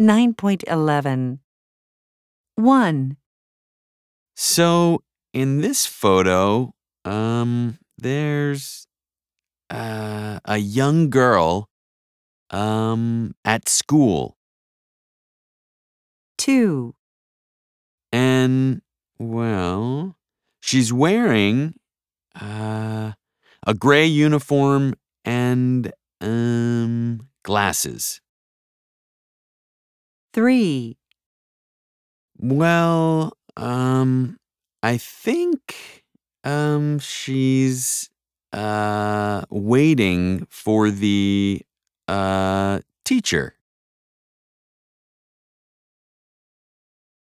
9.11 1, So in this photo, um, there's uh, a young girl um, at school. 2, And, well, she's wearing uh, a gray uniform and um, glasses. 3, Well, um, I think um, she's uh, waiting for the uh, teacher.